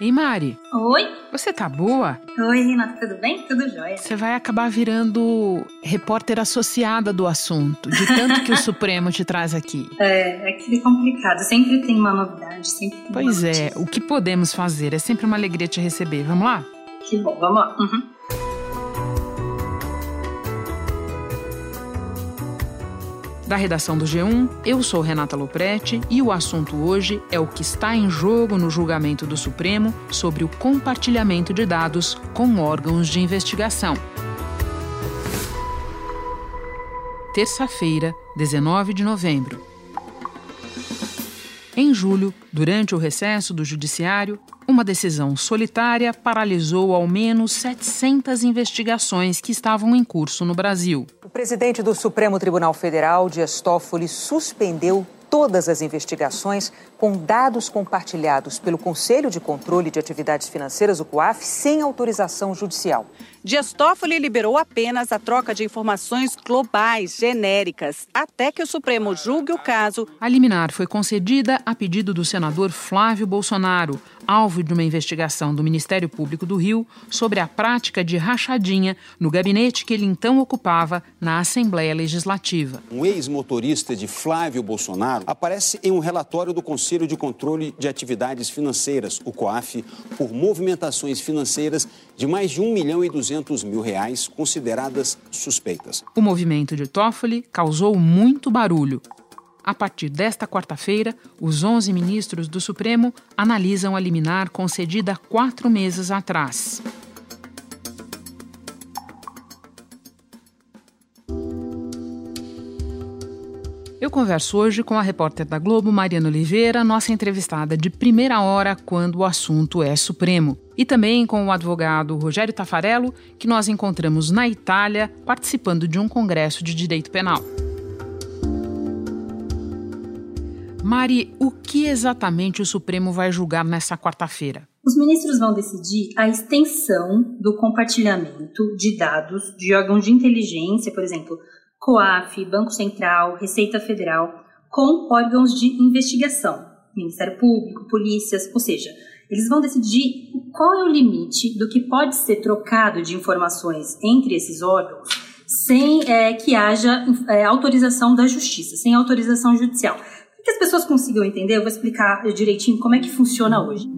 Ei, Mari. Oi. Você tá boa? Oi, Renata, tudo bem? Tudo jóia. Você vai acabar virando repórter associada do assunto, de tanto que o Supremo te traz aqui. É, é que é complicado. Sempre tem uma novidade, sempre tem Pois é, o que podemos fazer? É sempre uma alegria te receber. Vamos lá? Que bom, vamos lá. Uhum. Da redação do G1, eu sou Renata Loprete e o assunto hoje é o que está em jogo no julgamento do Supremo sobre o compartilhamento de dados com órgãos de investigação. Terça-feira, 19 de novembro. Em julho, durante o recesso do Judiciário, uma decisão solitária paralisou ao menos 700 investigações que estavam em curso no Brasil. O presidente do Supremo Tribunal Federal, Dias Toffoli, suspendeu todas as investigações com dados compartilhados pelo Conselho de Controle de Atividades Financeiras, o COAF, sem autorização judicial. Dias Toffoli liberou apenas a troca de informações globais, genéricas, até que o Supremo julgue o caso. A liminar foi concedida a pedido do senador Flávio Bolsonaro, alvo de uma investigação do Ministério Público do Rio sobre a prática de rachadinha no gabinete que ele então ocupava na Assembleia Legislativa. Um ex-motorista de Flávio Bolsonaro aparece em um relatório do Conselho de Controle de Atividades Financeiras, o COAF, por movimentações financeiras de mais de 1 milhão e 200 mil reais consideradas suspeitas. O movimento de Toffoli causou muito barulho. A partir desta quarta-feira, os 11 ministros do Supremo analisam a liminar concedida quatro meses atrás. Eu converso hoje com a repórter da Globo, Mariana Oliveira, nossa entrevistada de primeira hora quando o assunto é Supremo. E também com o advogado Rogério Tafarello, que nós encontramos na Itália participando de um congresso de direito penal. Mari, o que exatamente o Supremo vai julgar nessa quarta-feira? Os ministros vão decidir a extensão do compartilhamento de dados de órgãos de inteligência, por exemplo, COAF, Banco Central, Receita Federal, com órgãos de investigação, Ministério Público, polícias, ou seja, eles vão decidir qual é o limite do que pode ser trocado de informações entre esses órgãos sem é, que haja é, autorização da justiça, sem autorização judicial. Para que as pessoas consigam entender, eu vou explicar direitinho como é que funciona hoje.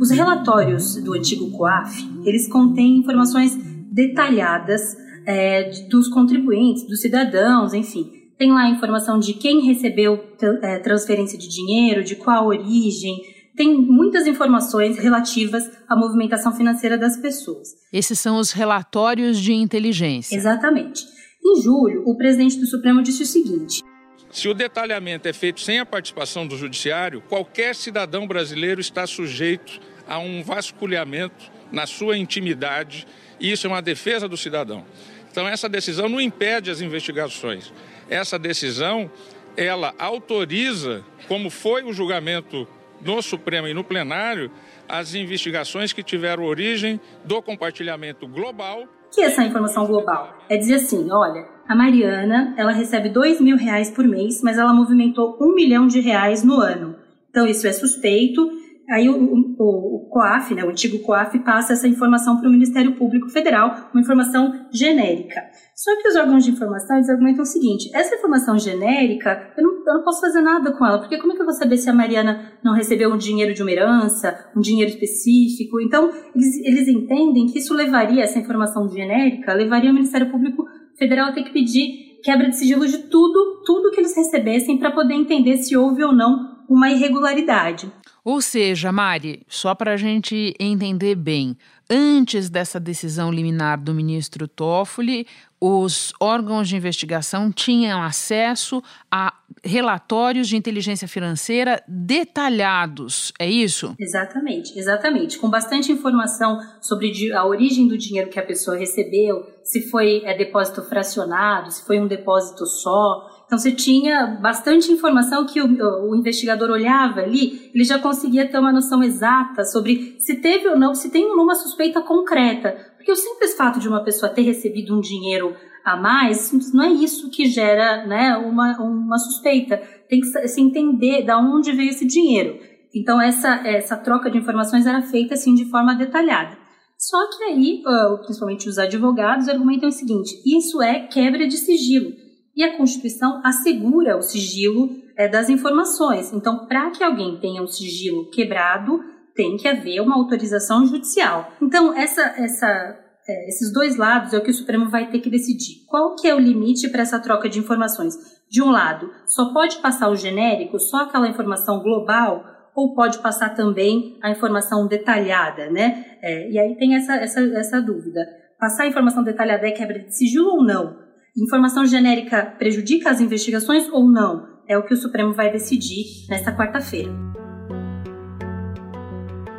Os relatórios do antigo COAF, eles contêm informações detalhadas é, dos contribuintes, dos cidadãos, enfim. Tem lá a informação de quem recebeu é, transferência de dinheiro, de qual origem. Tem muitas informações relativas à movimentação financeira das pessoas. Esses são os relatórios de inteligência. Exatamente. Em julho, o presidente do Supremo disse o seguinte: se o detalhamento é feito sem a participação do judiciário, qualquer cidadão brasileiro está sujeito a um vasculhamento na sua intimidade e isso é uma defesa do cidadão. Então essa decisão não impede as investigações. Essa decisão ela autoriza, como foi o julgamento no Supremo e no plenário, as investigações que tiveram origem do compartilhamento global. Que é essa informação global? É dizer assim, olha, a Mariana, ela recebe dois mil reais por mês, mas ela movimentou um milhão de reais no ano. Então isso é suspeito Aí o, o, o, COAF, né, o antigo COAF, passa essa informação para o Ministério Público Federal, uma informação genérica. Só que os órgãos de informação eles argumentam o seguinte: essa informação genérica, eu não, eu não posso fazer nada com ela, porque como é que eu vou saber se a Mariana não recebeu um dinheiro de uma herança, um dinheiro específico? Então, eles, eles entendem que isso levaria, essa informação genérica, levaria o Ministério Público Federal a ter que pedir quebra de sigilo de tudo, tudo que eles recebessem para poder entender se houve ou não uma irregularidade. Ou seja, Mari, só para a gente entender bem, antes dessa decisão liminar do ministro Toffoli, os órgãos de investigação tinham acesso a relatórios de inteligência financeira detalhados, é isso? Exatamente, exatamente. Com bastante informação sobre a origem do dinheiro que a pessoa recebeu, se foi é, depósito fracionado, se foi um depósito só, então você tinha bastante informação que o, o, investigador olhava ali, ele já conseguia ter uma noção exata sobre se teve ou não, se tem uma suspeita concreta. Porque o simples fato de uma pessoa ter recebido um dinheiro a mais, não é isso que gera né, uma, uma suspeita. Tem que se entender de onde veio esse dinheiro. Então, essa, essa troca de informações era feita assim de forma detalhada. Só que aí, principalmente os advogados, argumentam o seguinte: isso é quebra de sigilo. E a Constituição assegura o sigilo é, das informações. Então, para que alguém tenha um sigilo quebrado, tem que haver uma autorização judicial. Então, essa, essa, é, esses dois lados é o que o Supremo vai ter que decidir. Qual que é o limite para essa troca de informações? De um lado, só pode passar o genérico, só aquela informação global, ou pode passar também a informação detalhada, né? É, e aí tem essa, essa, essa dúvida. Passar a informação detalhada é quebra de sigilo ou não? Informação genérica prejudica as investigações ou não? É o que o Supremo vai decidir nesta quarta-feira.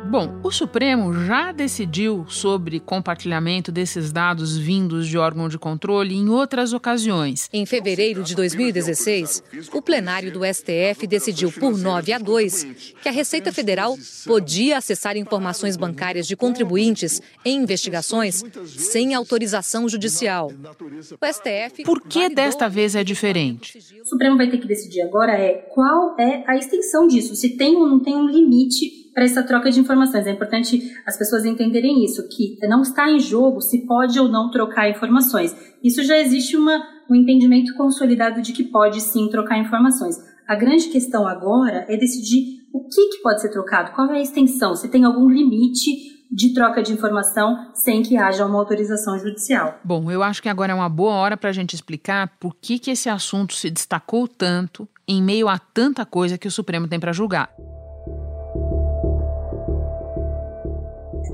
Bom, o Supremo já decidiu sobre compartilhamento desses dados vindos de órgão de controle em outras ocasiões. Em fevereiro de 2016, o plenário do STF decidiu por 9 a 2 que a Receita Federal podia acessar informações bancárias de contribuintes em investigações sem autorização judicial. O STF. Por que desta vez é diferente? O Supremo vai ter que decidir agora é qual é a extensão disso, se tem ou não tem um limite para essa troca de informações. É importante as pessoas entenderem isso, que não está em jogo se pode ou não trocar informações. Isso já existe uma, um entendimento consolidado de que pode sim trocar informações. A grande questão agora é decidir o que, que pode ser trocado, qual é a extensão, se tem algum limite de troca de informação sem que haja uma autorização judicial. Bom, eu acho que agora é uma boa hora para a gente explicar por que, que esse assunto se destacou tanto em meio a tanta coisa que o Supremo tem para julgar.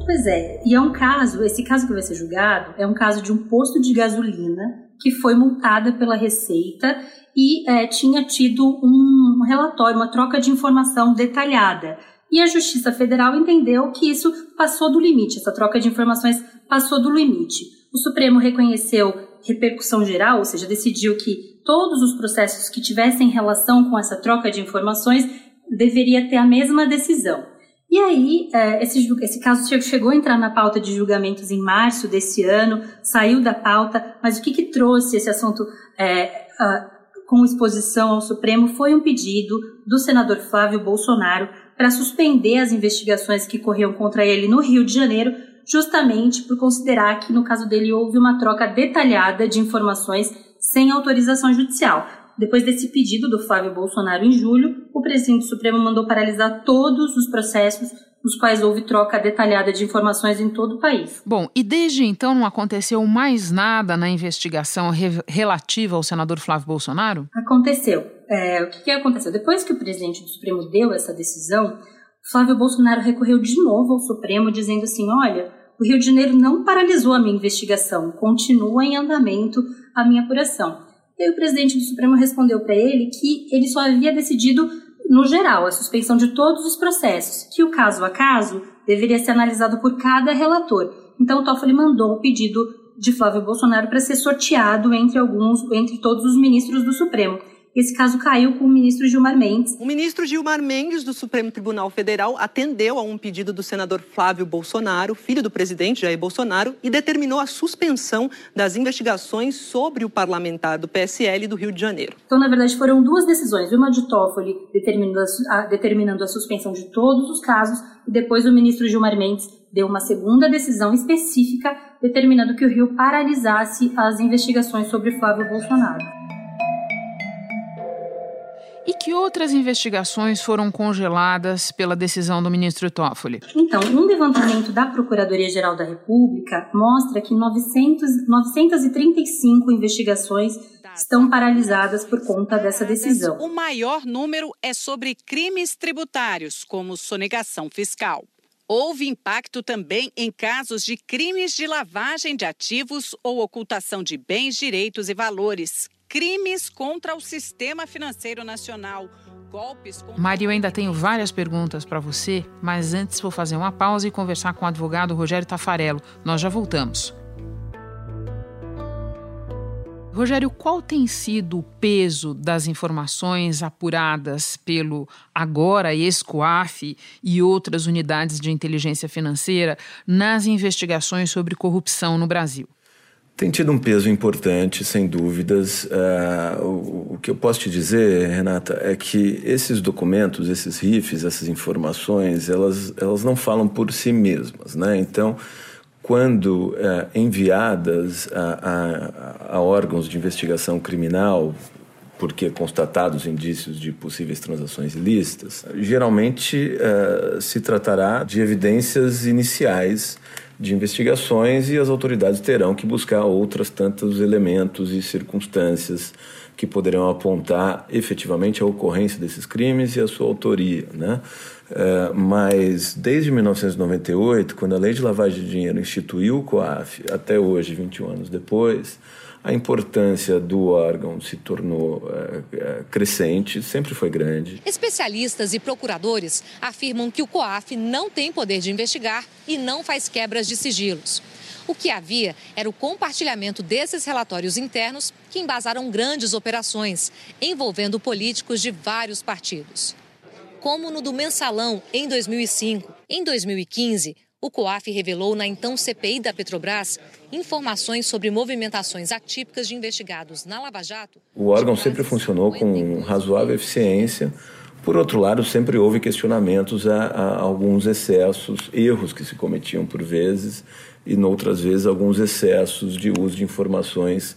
Pois é, e é um caso, esse caso que vai ser julgado é um caso de um posto de gasolina que foi multada pela Receita e é, tinha tido um relatório, uma troca de informação detalhada. E a Justiça Federal entendeu que isso passou do limite, essa troca de informações passou do limite. O Supremo reconheceu repercussão geral, ou seja, decidiu que todos os processos que tivessem relação com essa troca de informações deveria ter a mesma decisão. E aí, é, esse, esse caso chegou a entrar na pauta de julgamentos em março desse ano, saiu da pauta, mas o que, que trouxe esse assunto é, com exposição ao Supremo foi um pedido do senador Flávio Bolsonaro para suspender as investigações que corriam contra ele no Rio de Janeiro, justamente por considerar que, no caso dele, houve uma troca detalhada de informações sem autorização judicial. Depois desse pedido do Flávio Bolsonaro em julho, o presidente do Supremo mandou paralisar todos os processos nos quais houve troca detalhada de informações em todo o país. Bom, e desde então não aconteceu mais nada na investigação re relativa ao senador Flávio Bolsonaro? Aconteceu. É, o que, que aconteceu? Depois que o presidente do Supremo deu essa decisão, Flávio Bolsonaro recorreu de novo ao Supremo, dizendo assim: olha, o Rio de Janeiro não paralisou a minha investigação, continua em andamento a minha apuração. E aí o presidente do Supremo respondeu para ele que ele só havia decidido, no geral, a suspensão de todos os processos, que o caso a caso deveria ser analisado por cada relator. Então o Toffoli mandou o pedido de Flávio Bolsonaro para ser sorteado entre alguns, entre todos os ministros do Supremo. Esse caso caiu com o ministro Gilmar Mendes. O ministro Gilmar Mendes, do Supremo Tribunal Federal, atendeu a um pedido do senador Flávio Bolsonaro, filho do presidente Jair Bolsonaro, e determinou a suspensão das investigações sobre o parlamentar do PSL do Rio de Janeiro. Então, na verdade, foram duas decisões. Uma de Toffoli determinando a, determinando a suspensão de todos os casos, e depois o ministro Gilmar Mendes deu uma segunda decisão específica determinando que o Rio paralisasse as investigações sobre Flávio Bolsonaro. E que outras investigações foram congeladas pela decisão do ministro Toffoli? Então, um levantamento da Procuradoria-Geral da República mostra que 900, 935 investigações estão paralisadas por conta dessa decisão. O maior número é sobre crimes tributários, como sonegação fiscal. Houve impacto também em casos de crimes de lavagem de ativos ou ocultação de bens, direitos e valores, crimes contra o sistema financeiro nacional. Golpes contra... Eu ainda tenho várias perguntas para você, mas antes vou fazer uma pausa e conversar com o advogado Rogério Tafarello. Nós já voltamos. Rogério, qual tem sido o peso das informações apuradas pelo agora ESCOAF e outras unidades de inteligência financeira nas investigações sobre corrupção no Brasil? Tem tido um peso importante, sem dúvidas. Uh, o, o, que eu posso te dizer, Renata, é que esses documentos, esses RIFs, essas informações, elas, elas não falam por si mesmas. Né? Então, quando uh, enviadas a, a, a órgãos de investigação criminal, porque constatados indícios de possíveis transações ilícitas, geralmente uh, se tratará de evidências iniciais de investigações e as autoridades terão que buscar outras tantos elementos e circunstâncias que poderão apontar efetivamente a ocorrência desses crimes e a sua autoria, né? Uh, mas desde 1998, quando a lei de lavagem de dinheiro instituiu o COAF, até hoje, 21 anos depois, a importância do órgão se tornou é, é, crescente, sempre foi grande. Especialistas e procuradores afirmam que o COAF não tem poder de investigar e não faz quebras de sigilos. O que havia era o compartilhamento desses relatórios internos que embasaram grandes operações, envolvendo políticos de vários partidos. Como no do Mensalão, em 2005. Em 2015, o COAF revelou na então CPI da Petrobras informações sobre movimentações atípicas de investigados na Lava Jato. O órgão sempre funcionou com razoável eficiência. Por outro lado, sempre houve questionamentos a, a, alguns excessos, erros que se cometiam por vezes, e noutras vezes alguns excessos de uso de informações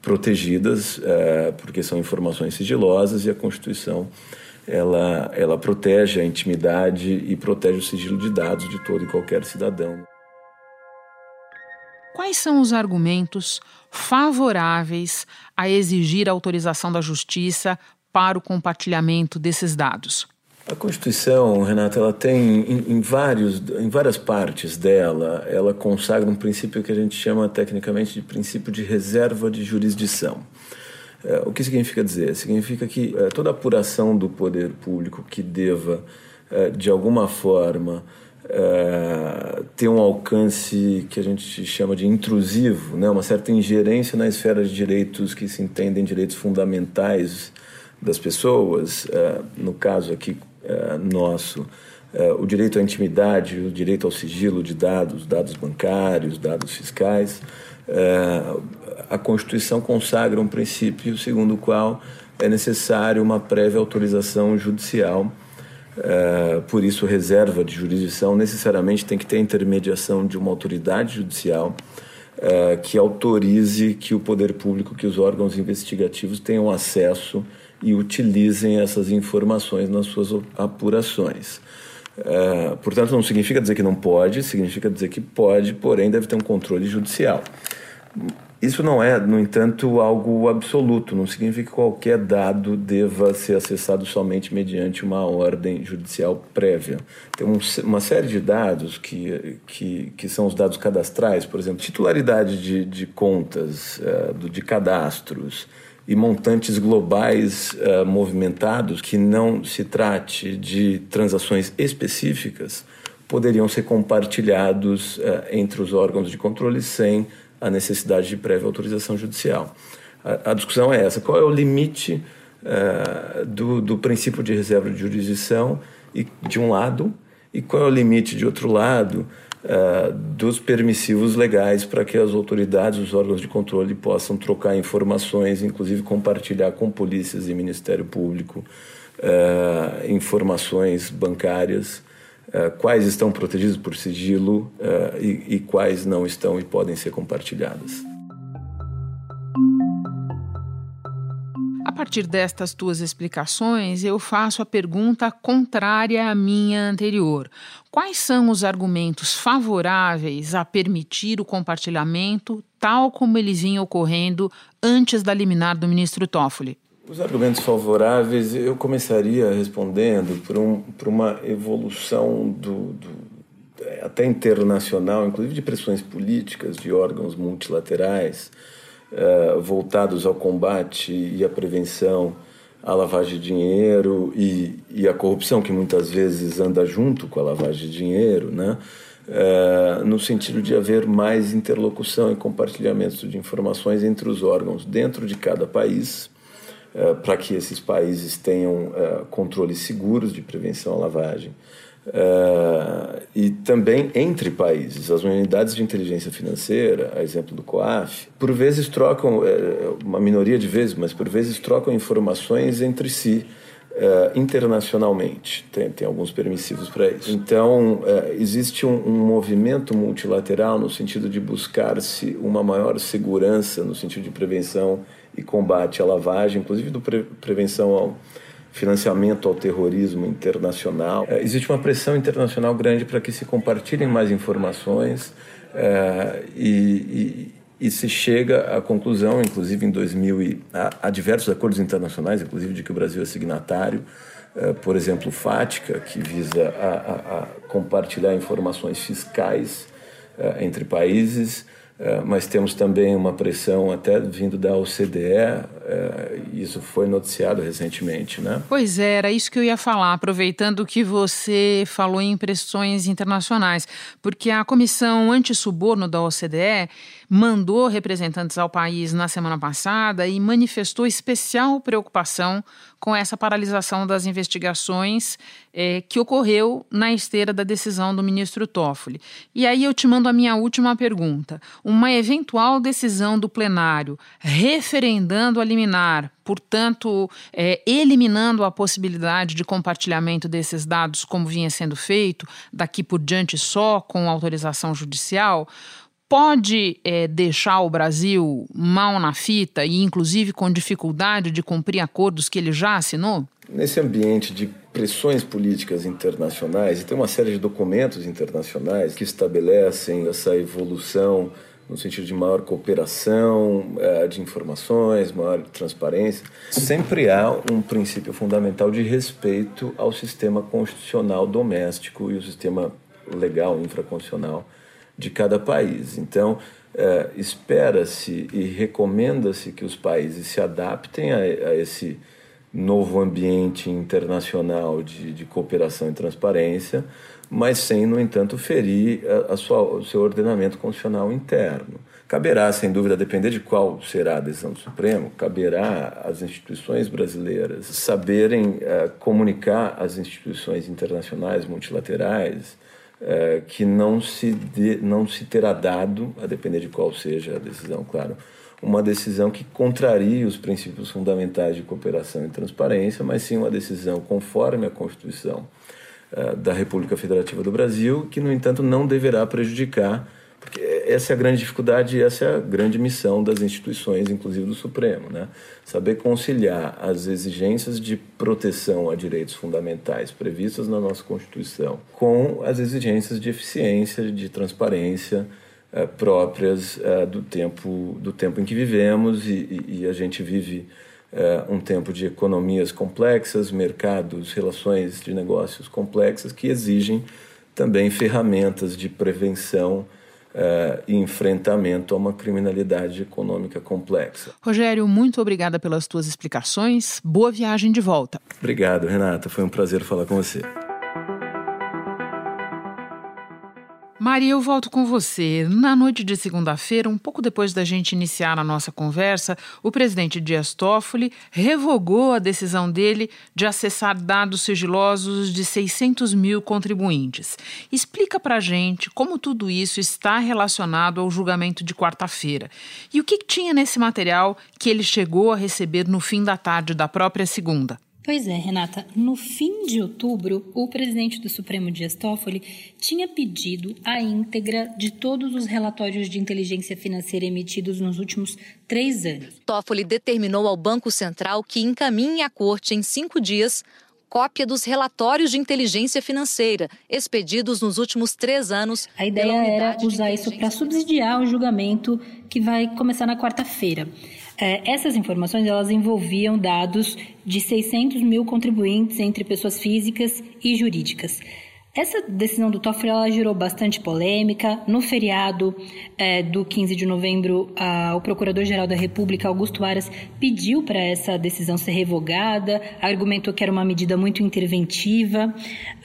protegidas, é, porque são informações sigilosas e a Constituição ela, ela protege a intimidade e protege o sigilo de dados de todo e qualquer cidadão. Quais são os argumentos favoráveis a exigir a autorização da Justiça para o compartilhamento desses dados? A Constituição, Renata, ela tem em, em, vários, em várias partes dela, ela consagra um princípio que a gente chama tecnicamente de princípio de reserva de jurisdição. É, o que significa dizer? Significa que é, toda apuração do poder público que deva, é, de alguma forma, ter um alcance que a gente chama de intrusivo, né? uma certa ingerência na esfera de direitos que se entendem direitos fundamentais das pessoas, no caso aqui nosso, o direito à intimidade, o direito ao sigilo de dados, dados bancários, dados fiscais, a Constituição consagra um princípio segundo o qual é necessário uma prévia autorização judicial. Uh, por isso, reserva de jurisdição necessariamente tem que ter a intermediação de uma autoridade judicial uh, que autorize que o poder público, que os órgãos investigativos tenham acesso e utilizem essas informações nas suas apurações. Uh, portanto, não significa dizer que não pode, significa dizer que pode, porém deve ter um controle judicial. Isso não é, no entanto, algo absoluto, não significa que qualquer dado deva ser acessado somente mediante uma ordem judicial prévia. Tem um, uma série de dados que, que, que são os dados cadastrais, por exemplo, titularidade de, de contas, uh, de cadastros e montantes globais uh, movimentados, que não se trate de transações específicas, poderiam ser compartilhados uh, entre os órgãos de controle sem a necessidade de prévia autorização judicial. A, a discussão é essa: qual é o limite uh, do, do princípio de reserva de jurisdição, e, de um lado, e qual é o limite, de outro lado, uh, dos permissivos legais para que as autoridades, os órgãos de controle possam trocar informações, inclusive compartilhar com polícias e Ministério Público uh, informações bancárias eh, quais estão protegidos por sigilo uh, e, e quais não estão e podem ser compartilhadas. A partir destas tuas explicações, eu faço a pergunta contrária à minha anterior. Quais são os argumentos favoráveis a permitir o compartilhamento, tal como eles vinham ocorrendo antes da liminar do ministro Toffoli? Os argumentos favoráveis, eu começaria respondendo por, um, por uma evolução do, do, até internacional, inclusive de pressões políticas de órgãos multilaterais uh, voltados ao combate e à prevenção à lavagem de dinheiro e, e à corrupção, que muitas vezes anda junto com a lavagem de dinheiro, né? Uh, no sentido de haver mais interlocução e compartilhamento de informações entre os órgãos dentro de cada país para que esses países tenham controles seguros de prevenção à lavagem. Uh, e também entre países. As unidades de inteligência financeira, a exemplo do COAF, por vezes trocam, uma minoria de vezes, mas por vezes trocam informações entre si. Uh, internacionalmente, tem, tem alguns permissivos para isso. Então, uh, existe um, um, movimento multilateral no sentido de buscar-se uma maior segurança, no sentido de prevenção e combate à lavagem, inclusive do pre prevenção ao financiamento ao terrorismo internacional. É, existe uma pressão internacional grande para que se compartilhem mais informações é, e, e, e, se chega à conclusão, inclusive em 2000, e, há, diversos acordos internacionais, inclusive de que o Brasil é signatário, é, por exemplo, o FATCA, que visa a, a, a compartilhar informações fiscais é, entre países, mas temos também uma pressão até vindo da OCDE, é, isso foi noticiado recentemente, né? Pois era isso que eu ia falar, aproveitando que você falou em pressões internacionais, porque a Comissão Antissuborno da OCDE mandou representantes ao país na semana passada e manifestou especial preocupação com essa paralisação das investigações é, que ocorreu na esteira da decisão do ministro Toffoli. E aí eu te mando a minha última pergunta. Uma eventual decisão do plenário referendando a liminar, portanto, é, eliminando a possibilidade de compartilhamento desses dados como vinha sendo feito, daqui por diante só com autorização judicial, pode é, deixar o Brasil mal na fita e, inclusive, com dificuldade de cumprir acordos que ele já assinou? Nesse ambiente de pressões políticas internacionais, e tem uma série de documentos internacionais que estabelecem essa evolução no sentido de maior cooperação é, de informações, maior transparência, sempre há um princípio fundamental de respeito ao sistema constitucional doméstico e o sistema legal infraconstitucional de cada país. Então, é, espera-se e recomenda-se que os países se adaptem a, a, esse novo ambiente internacional de, de, cooperação e transparência, mas sem, no entanto, ferir a, a sua, o seu ordenamento constitucional interno. Caberá, sem dúvida, depender de qual será a decisão do Supremo, caberá às instituições brasileiras saberem uh, comunicar às instituições internacionais multilaterais é, que não se, de, não se terá dado, a depender de qual seja a decisão, claro, uma decisão que contrarie os princípios fundamentais de cooperação e transparência, mas sim uma decisão conforme a Constituição é, da República Federativa do Brasil, que, no entanto, não deverá prejudicar porque essa é a grande dificuldade e essa é a grande missão das instituições, inclusive do Supremo, né? Saber conciliar as exigências de proteção a direitos fundamentais previstas na nossa Constituição com as exigências de eficiência, de transparência eh, próprias eh, do tempo do tempo em que vivemos e, e, e a gente vive eh, um tempo de economias complexas, mercados, relações de negócios complexas que exigem também ferramentas de prevenção uh, e enfrentamento a uma criminalidade econômica complexa. Rogério, muito obrigada pelas tuas explicações. Boa viagem de volta. Obrigado, Renata. Foi um prazer falar com você. Maria, eu volto com você. Na noite de segunda-feira, um pouco depois da gente iniciar a nossa conversa, o presidente Dias Toffoli revogou a decisão dele de acessar dados sigilosos de 600 mil contribuintes. Explica pra gente como tudo isso está relacionado ao julgamento de quarta-feira e o que tinha nesse material que ele chegou a receber no fim da tarde da própria segunda. Pois é, Renata. No fim de outubro, o presidente do Supremo Dias Toffoli tinha pedido a íntegra de todos os relatórios de inteligência financeira emitidos nos últimos três anos. Toffoli determinou ao Banco Central que encaminhe à corte em cinco dias cópia dos relatórios de inteligência financeira expedidos nos últimos três anos. A ideia era usar isso para subsidiar o julgamento que vai começar na quarta-feira. É, essas informações elas envolviam dados de 600 mil contribuintes entre pessoas físicas e jurídicas. Essa decisão do Toffoli ela gerou bastante polêmica. No feriado é, do 15 de novembro, a, o Procurador-Geral da República, Augusto Aras, pediu para essa decisão ser revogada, argumentou que era uma medida muito interventiva.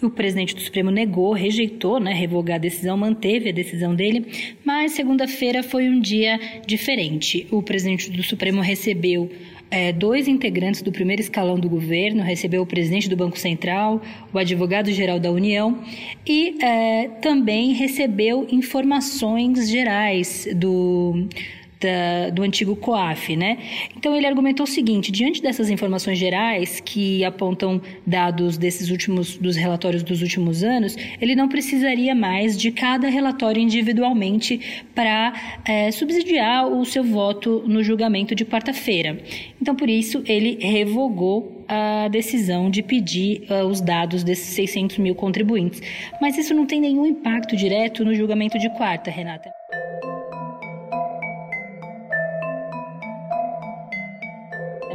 O presidente do Supremo negou, rejeitou né, revogar a decisão, manteve a decisão dele, mas segunda-feira foi um dia diferente. O presidente do Supremo recebeu é, dois integrantes do primeiro escalão do governo, recebeu o presidente do Banco Central, o advogado-geral da União e é, também recebeu informações gerais do da, do antigo COAF, né? Então ele argumentou o seguinte: diante dessas informações gerais que apontam dados desses últimos dos relatórios dos últimos anos, ele não precisaria mais de cada relatório individualmente para é, subsidiar o seu voto no julgamento de quarta-feira. Então por isso ele revogou a decisão de pedir uh, os dados desses 600 mil contribuintes. Mas isso não tem nenhum impacto direto no julgamento de quarta, Renata.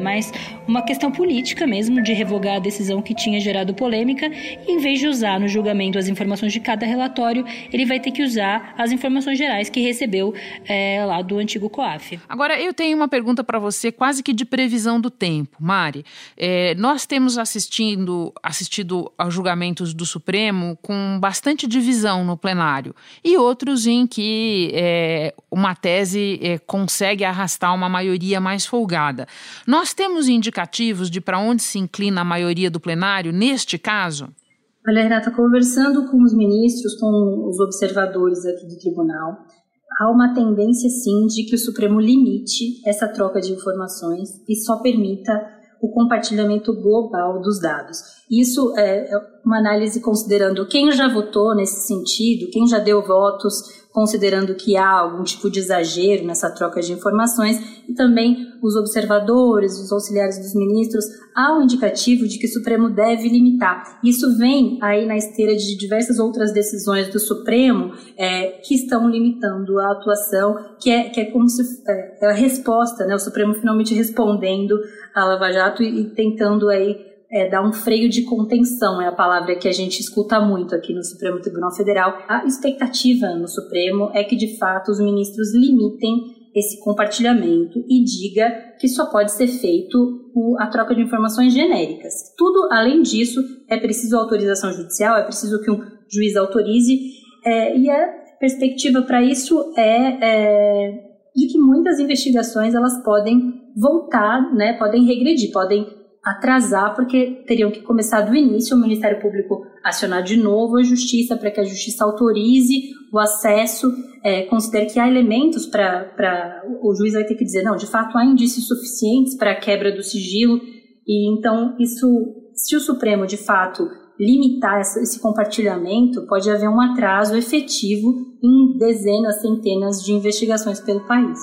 Mais uma questão política mesmo de revogar a decisão que tinha gerado polêmica. E, em vez de usar no julgamento as informações de cada relatório, ele vai ter que usar as informações gerais que recebeu é, lá do antigo COAF. Agora, eu tenho uma pergunta para você, quase que de previsão do tempo. Mari, é, nós temos assistindo, assistido a julgamentos do Supremo com bastante divisão no plenário e outros em que é, uma tese consegue arrastar uma maioria mais folgada. Nós nós temos indicativos de para onde se inclina a maioria do plenário neste caso? Olha, Renata, conversando com os ministros, com os observadores aqui do tribunal, há uma tendência sim de que o Supremo limite essa troca de informações e só permita o compartilhamento global dos dados. Isso é, é uma análise considerando quem já votou nesse sentido, quem já deu votos considerando que há algum tipo de exagero nessa troca de informações, e também os observadores, os auxiliares dos ministros, há um indicativo de que o Supremo deve limitar. Isso vem aí na esteira de diversas outras decisões do Supremo é, que estão limitando a atuação, que é, que é como se é, é a resposta, né, o Supremo finalmente respondendo à Lava Jato e, e tentando aí é, dar um freio de contenção, é a palavra que a gente escuta muito aqui no Supremo Tribunal Federal. A expectativa no Supremo é que, de fato, os ministros limitem esse compartilhamento e diga que só pode ser feito a troca de informações genéricas. Tudo além disso é preciso autorização judicial, é preciso que um juiz autorize é, e a perspectiva para isso é, é, de que muitas investigações elas podem voltar, né, podem regredir, podem atrasar, porque teriam que começar do início o Ministério Público acionar de novo a Justiça para que a Justiça autorize o acesso, é, considere que há elementos para. O juiz vai ter que dizer, não, de fato há indícios suficientes para a quebra do sigilo, e então isso, se o Supremo de fato limitar esse compartilhamento, pode haver um atraso efetivo em dezenas, centenas de investigações pelo país.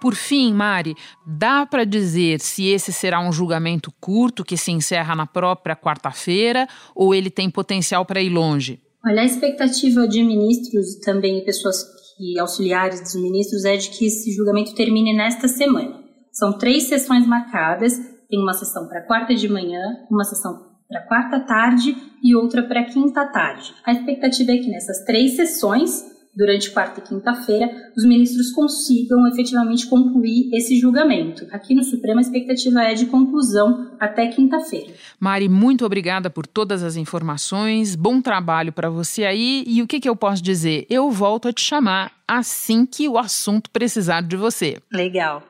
Por fim, Mari, dá para dizer se esse será um julgamento curto que se encerra na própria quarta-feira ou ele tem potencial para ir longe? Olha, a expectativa de ministros também pessoas que auxiliares dos ministros é de que esse julgamento termine nesta semana. São três sessões marcadas, tem uma sessão para quarta de manhã, uma sessão para quarta tarde e outra para quinta tarde. A expectativa é que nessas três sessões durante quarta e quinta-feira, os ministros consigam efetivamente concluir esse julgamento. Aqui no Supremo, a expectativa é de conclusão até quinta-feira. Mari, muito obrigada por todas as informações. Bom trabalho para você aí. E o que, que eu posso dizer? Eu volto a te chamar assim que o assunto precisar de você. Legal.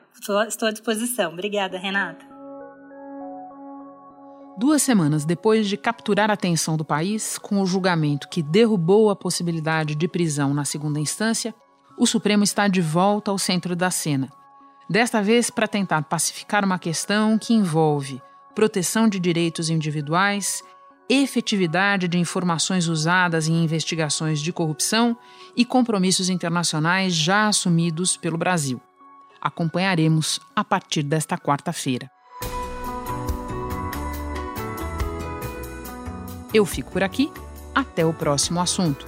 Estou à disposição. Obrigada, Renata. Duas semanas depois de capturar a atenção do país, com o julgamento que derrubou a possibilidade de prisão na segunda instância, o Supremo está de volta ao centro da cena. Desta vez para tentar pacificar uma questão que envolve proteção de direitos individuais, efetividade de informações usadas em investigações de corrupção e compromissos internacionais já assumidos pelo Brasil. Acompanharemos a partir desta quarta-feira. Eu fico por aqui. Até o próximo assunto.